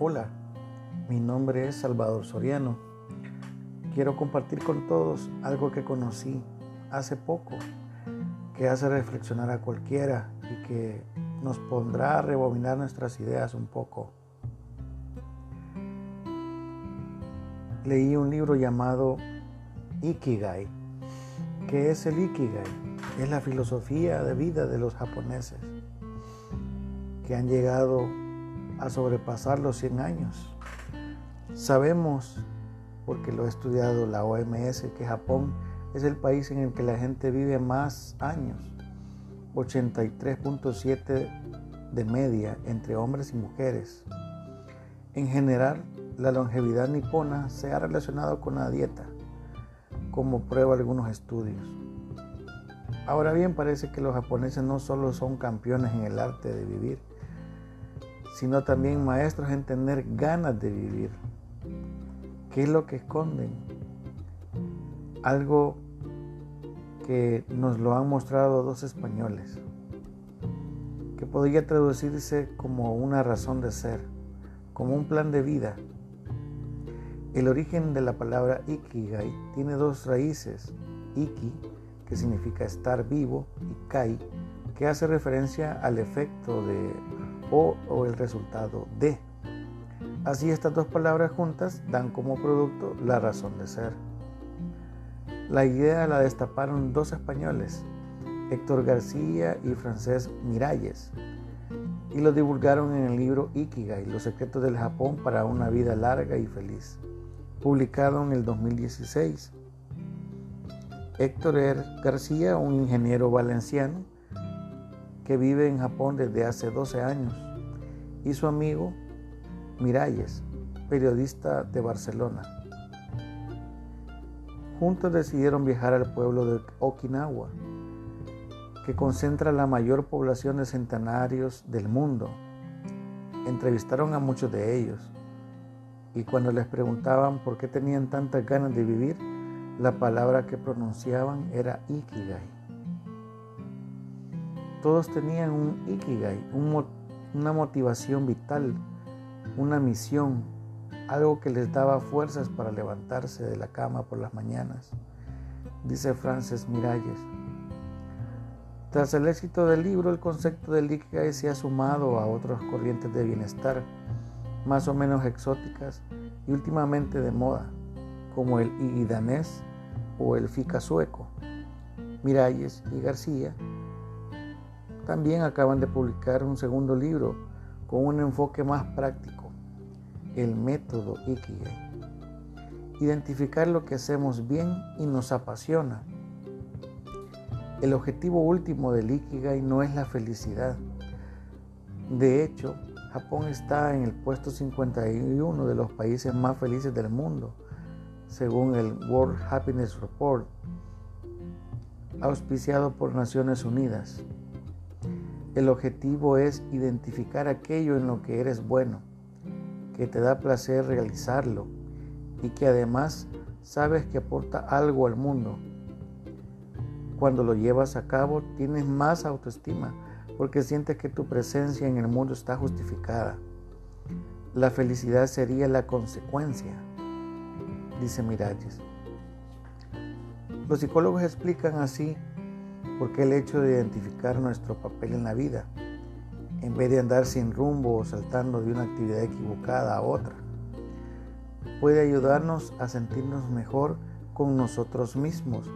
Hola, mi nombre es Salvador Soriano. Quiero compartir con todos algo que conocí hace poco, que hace reflexionar a cualquiera y que nos pondrá a rebobinar nuestras ideas un poco. Leí un libro llamado Ikigai. ¿Qué es el Ikigai? Es la filosofía de vida de los japoneses que han llegado a sobrepasar los 100 años. Sabemos, porque lo ha estudiado la OMS, que Japón es el país en el que la gente vive más años, 83.7 de media entre hombres y mujeres. En general, la longevidad nipona se ha relacionado con la dieta, como prueba algunos estudios. Ahora bien, parece que los japoneses no solo son campeones en el arte de vivir, sino también maestros en tener ganas de vivir. ¿Qué es lo que esconden? Algo que nos lo han mostrado dos españoles, que podría traducirse como una razón de ser, como un plan de vida. El origen de la palabra ikigai tiene dos raíces, iki, que significa estar vivo, y kai, que hace referencia al efecto de o, el resultado de. Así estas dos palabras juntas dan como producto la razón de ser. La idea la destaparon dos españoles, Héctor García y Francés Miralles, y lo divulgaron en el libro Ikigai, Los secretos del Japón para una vida larga y feliz, publicado en el 2016. Héctor García, un ingeniero valenciano, que vive en Japón desde hace 12 años, y su amigo Miralles, periodista de Barcelona. Juntos decidieron viajar al pueblo de Okinawa, que concentra la mayor población de centenarios del mundo. Entrevistaron a muchos de ellos y cuando les preguntaban por qué tenían tantas ganas de vivir, la palabra que pronunciaban era Ikigai. Todos tenían un ikigai, una motivación vital, una misión, algo que les daba fuerzas para levantarse de la cama por las mañanas, dice Frances Miralles. Tras el éxito del libro, el concepto del ikigai se ha sumado a otras corrientes de bienestar, más o menos exóticas y últimamente de moda, como el igidanés o el fika sueco. Miralles y García también acaban de publicar un segundo libro con un enfoque más práctico, el método Ikigai. Identificar lo que hacemos bien y nos apasiona. El objetivo último del Ikigai no es la felicidad. De hecho, Japón está en el puesto 51 de los países más felices del mundo, según el World Happiness Report, auspiciado por Naciones Unidas. El objetivo es identificar aquello en lo que eres bueno, que te da placer realizarlo y que además sabes que aporta algo al mundo. Cuando lo llevas a cabo tienes más autoestima porque sientes que tu presencia en el mundo está justificada. La felicidad sería la consecuencia, dice Miralles. Los psicólogos explican así porque el hecho de identificar nuestro papel en la vida, en vez de andar sin rumbo o saltando de una actividad equivocada a otra, puede ayudarnos a sentirnos mejor con nosotros mismos.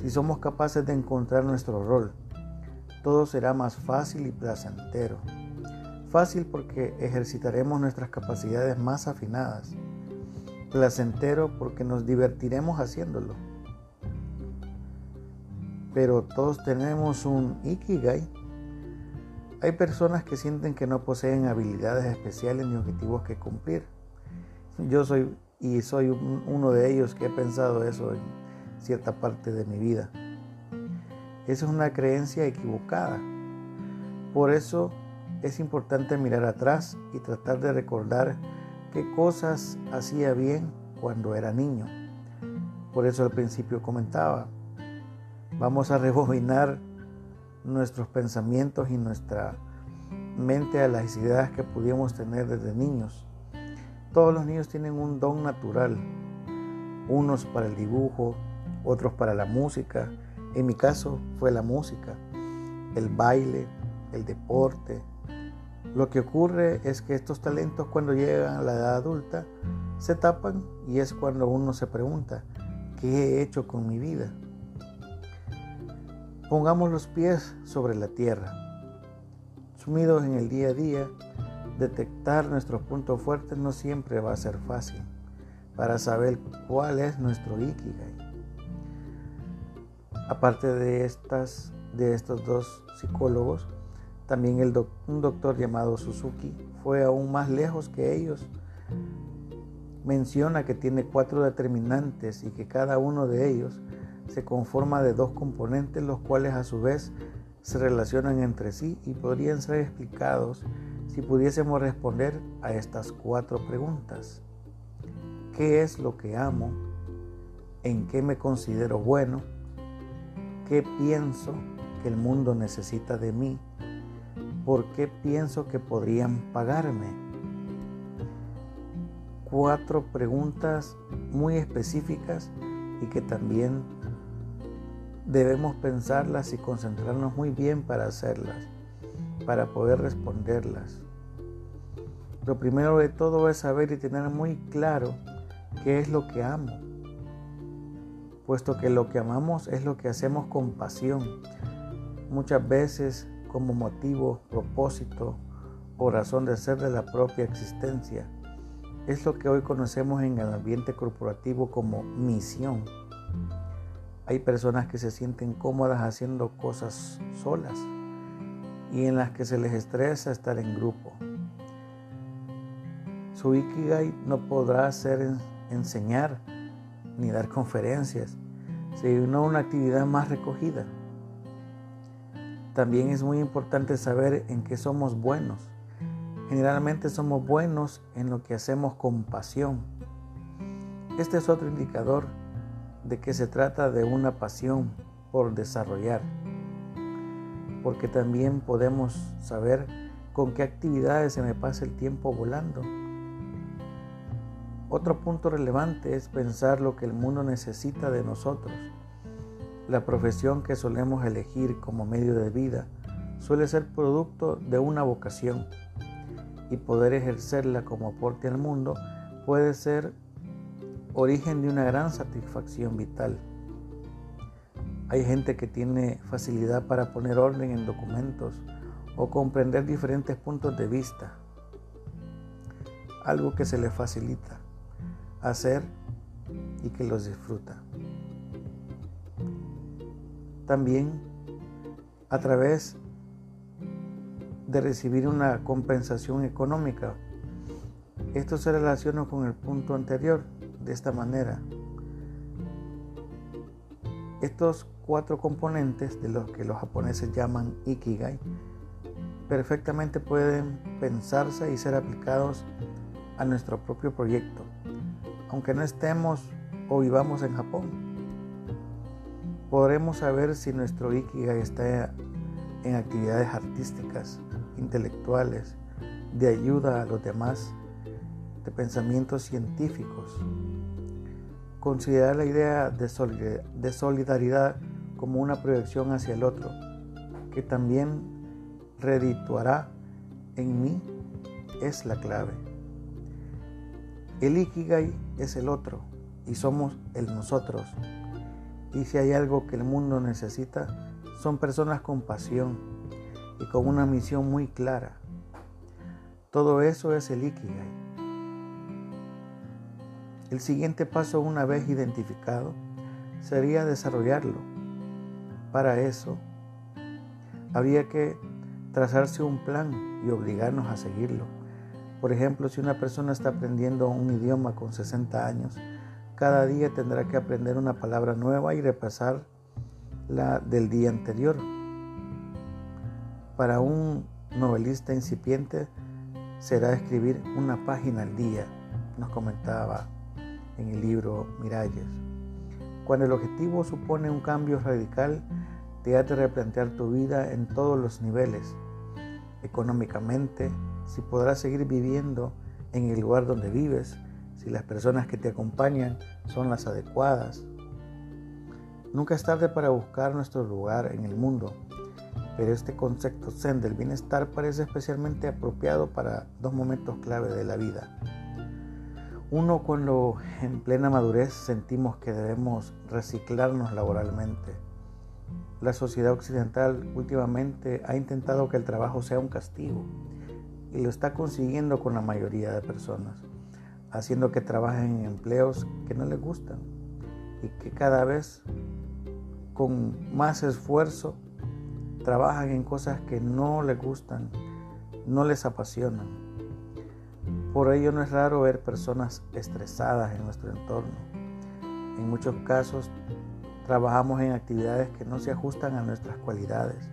Si somos capaces de encontrar nuestro rol, todo será más fácil y placentero. Fácil porque ejercitaremos nuestras capacidades más afinadas. Placentero porque nos divertiremos haciéndolo pero todos tenemos un ikigai. Hay personas que sienten que no poseen habilidades especiales ni objetivos que cumplir. Yo soy y soy uno de ellos que he pensado eso en cierta parte de mi vida. Esa es una creencia equivocada. Por eso es importante mirar atrás y tratar de recordar qué cosas hacía bien cuando era niño. Por eso al principio comentaba, Vamos a rebobinar nuestros pensamientos y nuestra mente a las ideas que pudimos tener desde niños. Todos los niños tienen un don natural, unos para el dibujo, otros para la música. En mi caso fue la música, el baile, el deporte. Lo que ocurre es que estos talentos cuando llegan a la edad adulta se tapan y es cuando uno se pregunta, ¿qué he hecho con mi vida? Pongamos los pies sobre la tierra. Sumidos en el día a día, detectar nuestros puntos fuertes no siempre va a ser fácil para saber cuál es nuestro Ikigai. Aparte de, estas, de estos dos psicólogos, también el un doctor llamado Suzuki fue aún más lejos que ellos. Menciona que tiene cuatro determinantes y que cada uno de ellos se conforma de dos componentes, los cuales a su vez se relacionan entre sí y podrían ser explicados si pudiésemos responder a estas cuatro preguntas. ¿Qué es lo que amo? ¿En qué me considero bueno? ¿Qué pienso que el mundo necesita de mí? ¿Por qué pienso que podrían pagarme? Cuatro preguntas muy específicas y que también debemos pensarlas y concentrarnos muy bien para hacerlas, para poder responderlas. Lo primero de todo es saber y tener muy claro qué es lo que amo, puesto que lo que amamos es lo que hacemos con pasión, muchas veces como motivo, propósito o razón de ser de la propia existencia. Es lo que hoy conocemos en el ambiente corporativo como misión. Hay personas que se sienten cómodas haciendo cosas solas y en las que se les estresa estar en grupo. Su Ikigai no podrá ser enseñar ni dar conferencias, sino una actividad más recogida. También es muy importante saber en qué somos buenos. Generalmente somos buenos en lo que hacemos con pasión. Este es otro indicador de que se trata de una pasión por desarrollar, porque también podemos saber con qué actividades se me pasa el tiempo volando otro punto relevante es pensar lo que el mundo necesita de nosotros. La profesión que solemos elegir como medio de vida suele ser producto de una vocación y poder ejercerla como aporte al mundo puede ser origen de una gran satisfacción vital. Hay gente que tiene facilidad para poner orden en documentos o comprender diferentes puntos de vista, algo que se le facilita hacer y que los disfruta. También a través de recibir una compensación económica. Esto se relaciona con el punto anterior de esta manera. Estos cuatro componentes de los que los japoneses llaman ikigai perfectamente pueden pensarse y ser aplicados a nuestro propio proyecto aunque no estemos o vivamos en Japón. Podremos saber si nuestro Ikigai está en actividades artísticas, intelectuales, de ayuda a los demás, de pensamientos científicos. Considerar la idea de solidaridad como una proyección hacia el otro, que también redituará en mí, es la clave. El Ikigai es el otro y somos el nosotros. Y si hay algo que el mundo necesita, son personas con pasión y con una misión muy clara. Todo eso es el Ikigai. El siguiente paso, una vez identificado, sería desarrollarlo. Para eso, habría que trazarse un plan y obligarnos a seguirlo. Por ejemplo, si una persona está aprendiendo un idioma con 60 años, cada día tendrá que aprender una palabra nueva y repasar la del día anterior. Para un novelista incipiente será escribir una página al día, nos comentaba en el libro Miralles. Cuando el objetivo supone un cambio radical, te hace replantear tu vida en todos los niveles, económicamente, si podrás seguir viviendo en el lugar donde vives, si las personas que te acompañan son las adecuadas. Nunca es tarde para buscar nuestro lugar en el mundo, pero este concepto zen del bienestar parece especialmente apropiado para dos momentos clave de la vida. Uno cuando en plena madurez sentimos que debemos reciclarnos laboralmente. La sociedad occidental últimamente ha intentado que el trabajo sea un castigo y lo está consiguiendo con la mayoría de personas, haciendo que trabajen en empleos que no les gustan y que cada vez con más esfuerzo trabajan en cosas que no les gustan, no les apasionan. Por ello no es raro ver personas estresadas en nuestro entorno. En muchos casos trabajamos en actividades que no se ajustan a nuestras cualidades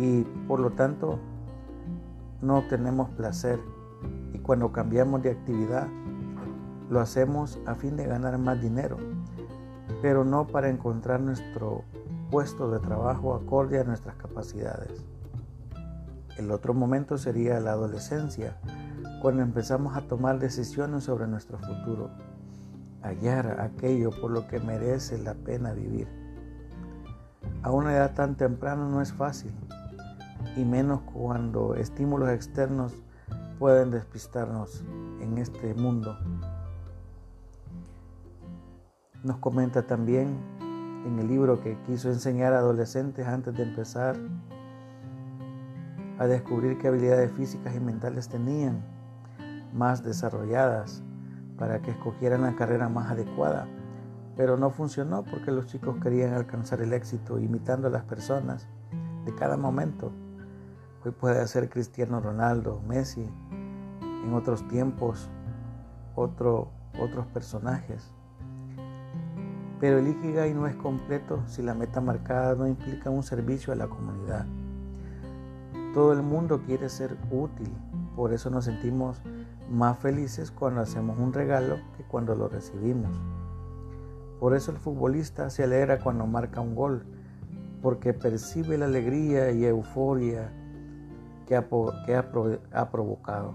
y por lo tanto no obtenemos placer y cuando cambiamos de actividad lo hacemos a fin de ganar más dinero, pero no para encontrar nuestro puesto de trabajo acorde a nuestras capacidades. El otro momento sería la adolescencia, cuando empezamos a tomar decisiones sobre nuestro futuro, hallar aquello por lo que merece la pena vivir. A una edad tan temprana no es fácil, y menos cuando estímulos externos pueden despistarnos en este mundo. Nos comenta también en el libro que quiso enseñar a adolescentes antes de empezar a descubrir qué habilidades físicas y mentales tenían más desarrolladas para que escogieran la carrera más adecuada. Pero no funcionó porque los chicos querían alcanzar el éxito imitando a las personas de cada momento. Hoy puede ser Cristiano Ronaldo, Messi, en otros tiempos otro, otros personajes. Pero el Ikigai no es completo si la meta marcada no implica un servicio a la comunidad. Todo el mundo quiere ser útil, por eso nos sentimos más felices cuando hacemos un regalo que cuando lo recibimos. Por eso el futbolista se alegra cuando marca un gol, porque percibe la alegría y euforia que ha, provocado.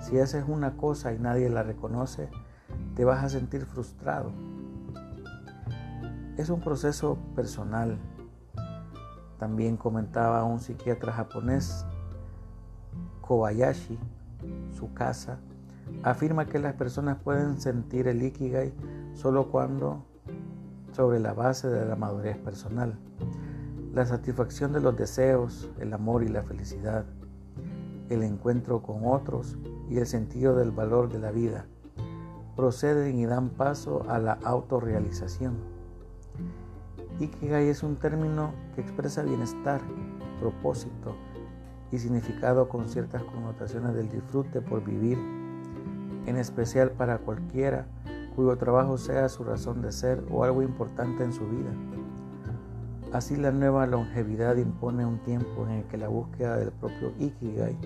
Si haces una cosa y nadie la reconoce, te vas a sentir frustrado es un proceso personal. También comentaba un psiquiatra japonés, Kobayashi, su casa, afirma que las personas pueden sentir el ikigai solo cuando sobre la base de la madurez personal, la satisfacción de los deseos, el amor y la felicidad, el encuentro con otros y el sentido del valor de la vida, proceden y dan paso a la autorrealización. Ikigai es un término que expresa bienestar, propósito y significado con ciertas connotaciones del disfrute por vivir, en especial para cualquiera cuyo trabajo sea su razón de ser o algo importante en su vida. Así la nueva longevidad impone un tiempo en el que la búsqueda del propio Ikigai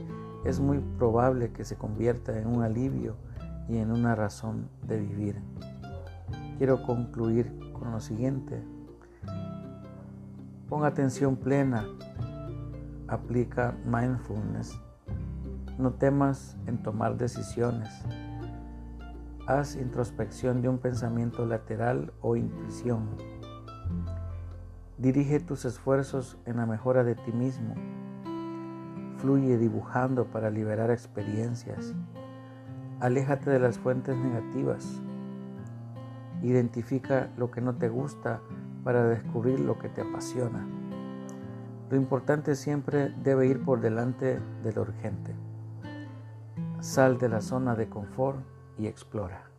es muy probable que se convierta en un alivio y en una razón de vivir. Quiero concluir con lo siguiente. Pon atención plena. Aplica mindfulness. No temas en tomar decisiones. Haz introspección de un pensamiento lateral o intuición. Dirige tus esfuerzos en la mejora de ti mismo. Fluye dibujando para liberar experiencias. Aléjate de las fuentes negativas. Identifica lo que no te gusta para descubrir lo que te apasiona. Lo importante siempre debe ir por delante de lo urgente. Sal de la zona de confort y explora.